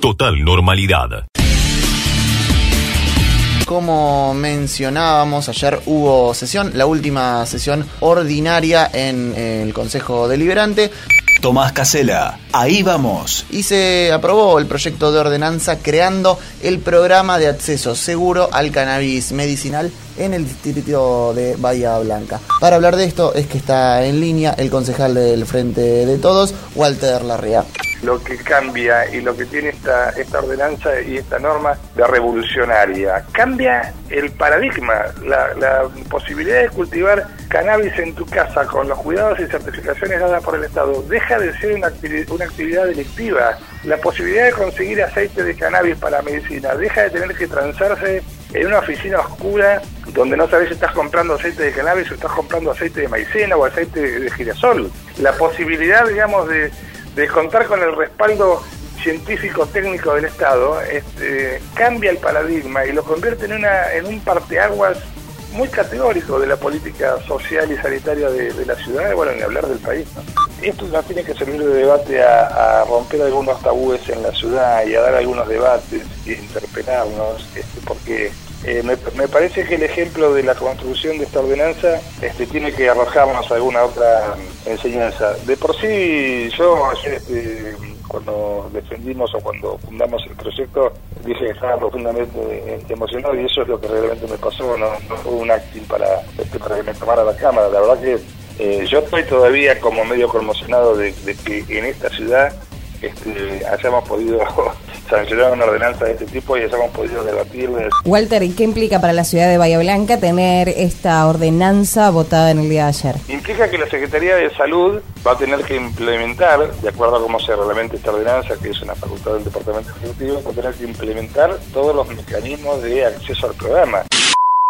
Total normalidad. Como mencionábamos, ayer hubo sesión, la última sesión ordinaria en el Consejo Deliberante. Tomás Casela, ahí vamos. Y se aprobó el proyecto de ordenanza creando el programa de acceso seguro al cannabis medicinal en el distrito de Bahía Blanca. Para hablar de esto es que está en línea el concejal del Frente de Todos, Walter Larrea lo que cambia y lo que tiene esta, esta ordenanza y esta norma de revolucionaria. Cambia el paradigma, la, la posibilidad de cultivar cannabis en tu casa con los cuidados y certificaciones dadas por el Estado. Deja de ser una, una actividad delictiva. La posibilidad de conseguir aceite de cannabis para medicina deja de tener que transarse en una oficina oscura donde no sabes si estás comprando aceite de cannabis o estás comprando aceite de maicena o aceite de girasol. La posibilidad, digamos, de de contar con el respaldo científico técnico del Estado, este, cambia el paradigma y lo convierte en, un parteaguas muy categórico de la política social y sanitaria de, la ciudad, bueno, ni hablar del país. Esto nos tiene que servir de debate a, romper algunos tabúes en la ciudad y a dar algunos debates y interpelarnos, este, porque eh, me, parece que el ejemplo de la construcción de esta ordenanza este, tiene que arrojarnos alguna otra enseñanza. De por sí, yo este, cuando defendimos o cuando fundamos el proyecto, dije que estaba profundamente emocionado y eso es lo que realmente me pasó, no, fue un acting para, este, para que me tomara la cámara. La verdad que eh, yo estoy todavía como medio conmocionado de, de que en esta ciudad este, hayamos podido sancionar una ordenanza de este tipo y hayamos podido debatir. Walter, ¿y qué implica para la ciudad de Bahía Blanca tener esta ordenanza votada en el día de ayer? Implica que la Secretaría de Salud va a tener que implementar, de acuerdo a cómo se reglamenta esta ordenanza, que es una facultad del Departamento Ejecutivo, va a tener que implementar todos los mecanismos de acceso al programa.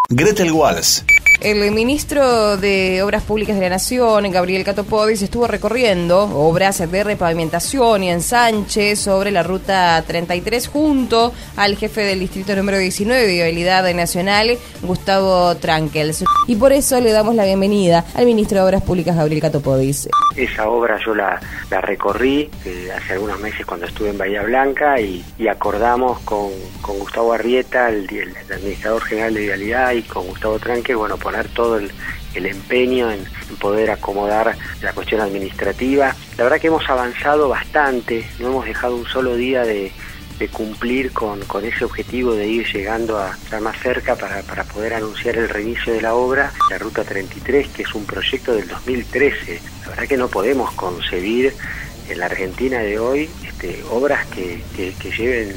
Gretel Walls el ministro de Obras Públicas de la Nación, Gabriel Catopodis, estuvo recorriendo obras de repavimentación y ensanche sobre la ruta 33 junto al jefe del distrito número 19 de Viabilidad Nacional, Gustavo Trankels. Y por eso le damos la bienvenida al ministro de Obras Públicas, Gabriel Catopodis. Esa obra yo la, recorrí eh, hace algunos meses cuando estuve en Bahía Blanca y, acordamos con, Gustavo Arrieta, el, administrador general de Vialidad, y con Gustavo Trankel, bueno, poner todo el, empeño en, poder acomodar la cuestión administrativa. La verdad que hemos avanzado bastante, no hemos dejado un solo día de, cumplir con, ese objetivo de ir llegando a estar más cerca para, poder anunciar el reinicio de la obra, la Ruta 33, que es un proyecto del 2013. La verdad que no podemos concebir en la Argentina de hoy este, obras que lleven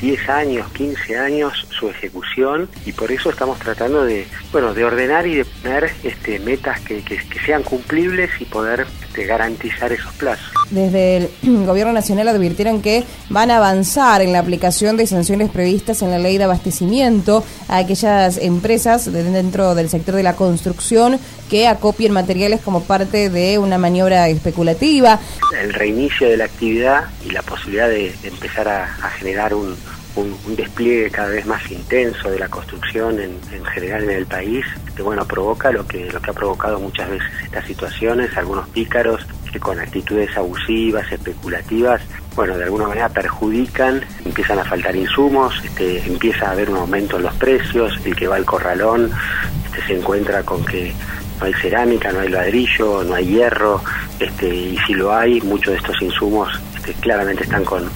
10 años, 15 años su ejecución y por eso estamos tratando de, bueno, de ordenar y de poner este, metas que, que, sean cumplibles y poder garantizar esos plazos. Desde el Gobierno Nacional advirtieron que van a avanzar en la aplicación de sanciones previstas en la ley de abastecimiento a aquellas empresas dentro del sector de la construcción que acopien materiales como parte de una maniobra especulativa. El reinicio de la actividad y la posibilidad de, empezar a generar un, un, despliegue cada vez más intenso de la construcción en, general en el país, que bueno, provoca lo que, lo que ha provocado muchas veces estas situaciones, algunos pícaros que con actitudes abusivas, especulativas, bueno, de alguna manera perjudican, empiezan a faltar insumos, este, empieza a haber un aumento en los precios, el que va al corralón este, se encuentra con que no hay cerámica, no hay ladrillo, no hay hierro, este, y si lo hay, muchos de estos insumos claramente están con,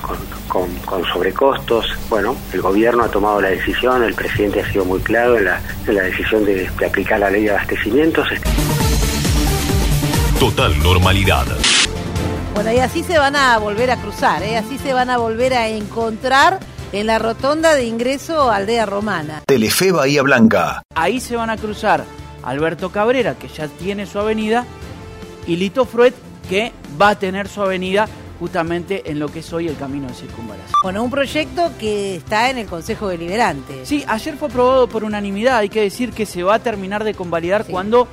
con, sobrecostos. Bueno, el gobierno ha tomado la decisión, el presidente ha sido muy claro en la, la decisión de, aplicar la ley de abastecimientos. Total normalidad. Bueno, y así se van a volver a cruzar, ¿eh? así se van a volver a encontrar en la rotonda de ingreso a Aldea Romana. Telefe Bahía Blanca. Ahí se van a cruzar Alberto Cabrera, que ya tiene su avenida, y Lito Fruet, que va a tener su avenida justamente en lo que es hoy el camino de circunvalación. Bueno, un proyecto que está en el Consejo Deliberante. Sí, ayer fue aprobado por unanimidad, hay que decir que se va a terminar de convalidar cuando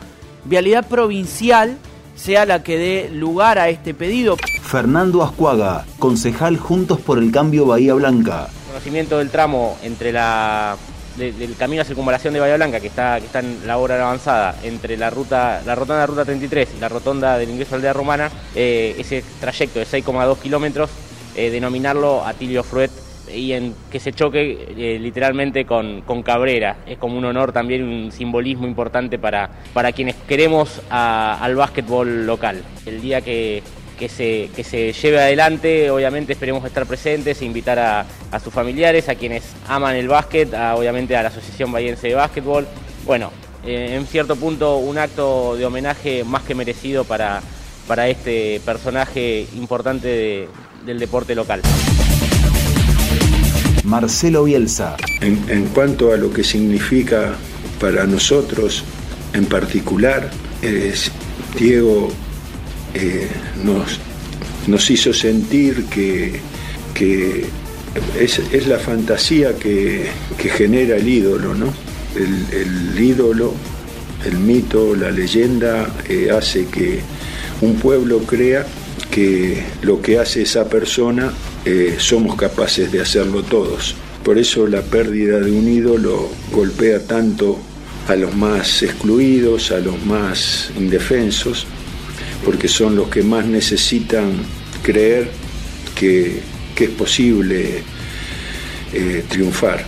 Vialidad Provincial sea la que dé lugar a este pedido. Fernando Ascuaga, concejal Juntos por el Cambio Bahía Blanca. Conocimiento del tramo entre la del camino a circunvalación de Bahía Blanca, que está, que está en la obra avanzada, entre la ruta, la rotonda de ruta 33 y la rotonda del ingreso a Aldea Romana, eh, ese trayecto de 6,2 kilómetros eh, denominarlo Atilio Fruet y en que se choque eh, literalmente con, con Cabrera. Es como un honor también, un simbolismo importante para, para quienes queremos al básquetbol local. El día que, que, se, que se lleve adelante, obviamente esperemos estar presentes e invitar a, a sus familiares, a quienes aman el básquet, a, obviamente a la Asociación Bahiense de Básquetbol. Bueno, eh, en cierto punto un acto de homenaje más que merecido para, para este personaje importante de- del deporte local. Marcelo Bielsa. En, en cuanto a lo que significa para nosotros en particular, es- Diego eh, nos, nos hizo sentir que, que es, es la fantasía que, que genera el ídolo, ¿no? El, el ídolo, el mito, la leyenda eh, hace que un pueblo crea que lo que hace esa persona eh, somos capaces de hacerlo todos. Por eso la pérdida de un ídolo golpea tanto a los más excluidos, a los más indefensos, porque son los que más necesitan creer que, que es posible eh, triunfar.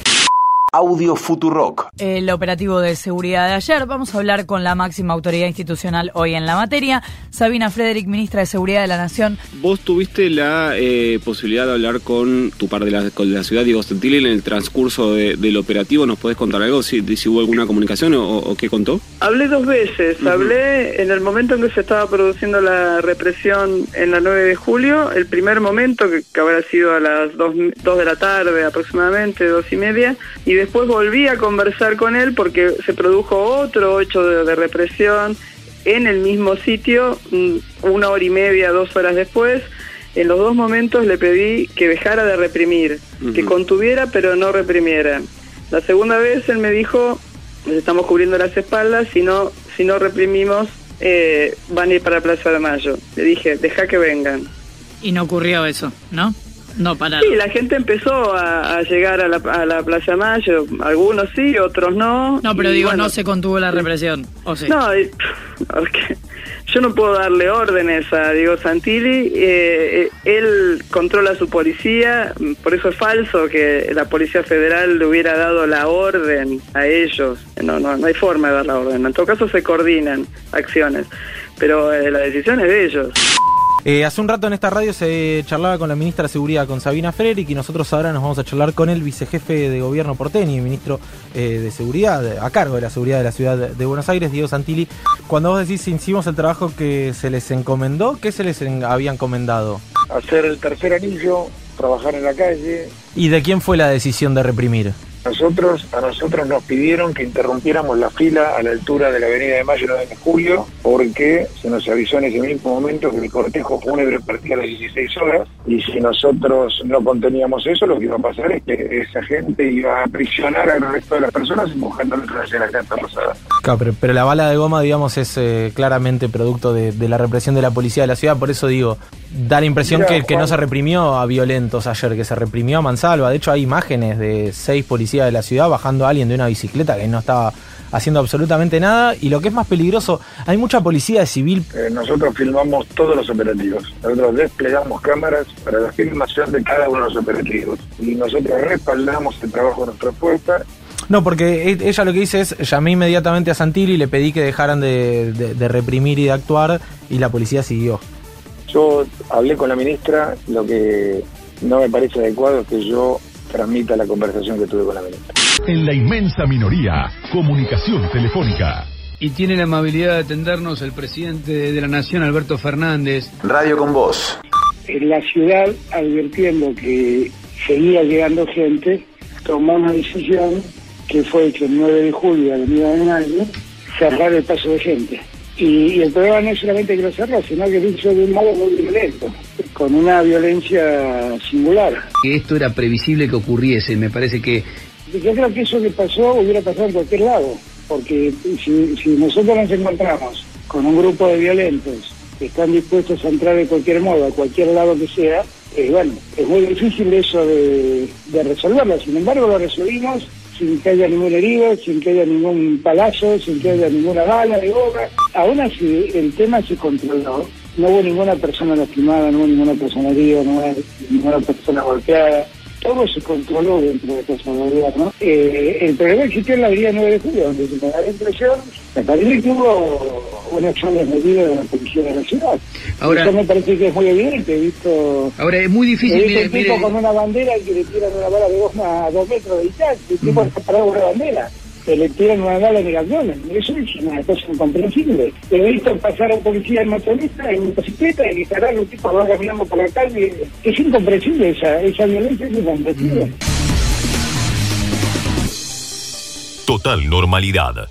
Audio Futurock. El operativo de seguridad de ayer. Vamos a hablar con la máxima autoridad institucional hoy en la materia. Sabina Frederick, ministra de Seguridad de la Nación. Vos tuviste la eh, posibilidad de hablar con tu par de la, con la ciudad, Diego Santilli, en el transcurso de- del operativo. ¿Nos podés contar algo? Si, hubo alguna comunicación o, o qué contó? Hablé dos veces. Hablé en el momento en que se estaba produciendo la represión en la 9 de julio, el primer momento, que, que habrá sido a las 2, de la tarde aproximadamente, dos y media, y después volví a conversar con él porque se produjo otro hecho de, de represión en el mismo sitio, mm, una hora y media, dos horas después. En los dos momentos le pedí que dejara de reprimir, que contuviera pero no reprimiera. La segunda vez él me dijo, les estamos cubriendo las espaldas, si no, si no reprimimos, eh, van a ir para Plaza de Mayo. Le dije, deja que vengan. Y no ocurrió eso, ¿no? No pararon. Sí, la gente empezó a, a llegar a la, a la Plaza Mayo, algunos sí, otros no. No, pero digo, bueno, no se contuvo la represión. ¿O sí? No, porque yo no puedo darle órdenes a Diego Santilli. eh, eh, él controla a su policía, por eso es falso que la Policía Federal le hubiera dado la orden a ellos. No, no, no hay forma de dar la orden. En todo caso se coordinan acciones, pero eh, la decisión es de ellos. Eh, hace un rato en esta radio se charlaba con la ministra de Seguridad, con Sabina Frederick, y nosotros ahora nos vamos a charlar con el vicejefe de gobierno porteño y ministro eh, de Seguridad, a cargo de la seguridad de la ciudad de Buenos Aires, Diego Santilli. Cuando vos decís hicimos el trabajo que se les encomendó, ¿qué se les en- había encomendado? hacer el tercer anillo, trabajar en la calle. ¿Y de quién fue la decisión de reprimir? Nosotros, a nosotros nos pidieron que interrumpiéramos la fila a la altura de la Avenida de Mayo 9 de Julio porque se nos avisó en ese mismo momento que el cortejo fúnebre partía a las 16 horas y si nosotros no conteníamos eso, lo que iba a pasar es que esa gente iba a aprisionar al resto de las personas empujándolos hacia la Carta Rosada. Claro, pero, pero la bala de goma, digamos, es eh, claramente producto de, de la represión de la policía de la ciudad. Por eso digo, da la impresión que, que no se reprimió a violentos ayer, que se reprimió a mansalva. De hecho, hay imágenes de seis policías de la ciudad bajando a alguien de una bicicleta que no estaba haciendo absolutamente nada. Y lo que es más peligroso, hay mucha policía civil. Eh, nosotros filmamos todos los operativos. Nosotros desplegamos cámaras para la filmación de cada uno de los operativos. Y nosotros respaldamos el trabajo de nuestra fuerza. No, porque e- ella lo que dice es, llamé inmediatamente a Santilli y le pedí que dejaran de, de- de reprimir y de actuar y la policía siguió. Yo hablé con la ministra, lo que no me parece adecuado es que yo transmita la conversación que tuve con la ministra. En la inmensa minoría, comunicación telefónica. Y tiene la amabilidad de atendernos el presidente de la Nación, Alberto Fernández. Radio con Voz. En la ciudad, advirtiendo que seguía llegando gente, tomó una decisión que fue que el 9 de julio, Avenida de Mayo, cerrar el paso de gente. Y, y el problema no es solamente que lo cerró, sino que lo hizo de un modo muy violento, con una violencia singular. Que esto era previsible que ocurriese. Me parece que Yo creo que eso que pasó hubiera pasado en cualquier lado, porque si, si nosotros nos encontramos con un grupo de violentos que están dispuestos a entrar de cualquier modo, a cualquier lado que sea, eh, bueno, es muy difícil eso de, de resolverlo. Sin embargo, lo resolvimos sin que haya ningún herido, sin que haya ningún palazo, sin que haya ninguna bala de goma. Aún así, el tema se controló no hubo ninguna persona lastimada, no hubo ninguna persona herida, no hubo ninguna persona golpeada. Todo se controló dentro de Casa de Gobierno. Eh, el problema existió en la avenida 9 de julio, donde se me da la impresión, me parece que hubo una sola medida de la policía de la ciudad. Ahora- Eso me parece que es muy evidente, visto... Ahora, es muy difícil, he mire, un tipo mire- con una bandera y que le tiran una bala de dos, a dos metros de distancia, el tipo está parado con una bandera que le tiran una bala en el abdomen. Eso es una cosa incomprensible. He visto pasar a un policía en motorista, en motocicleta, y disparar a un tipo que va caminando por la calle. Es incomprensible esa, esa violencia, es incomprensible. Total normalidad.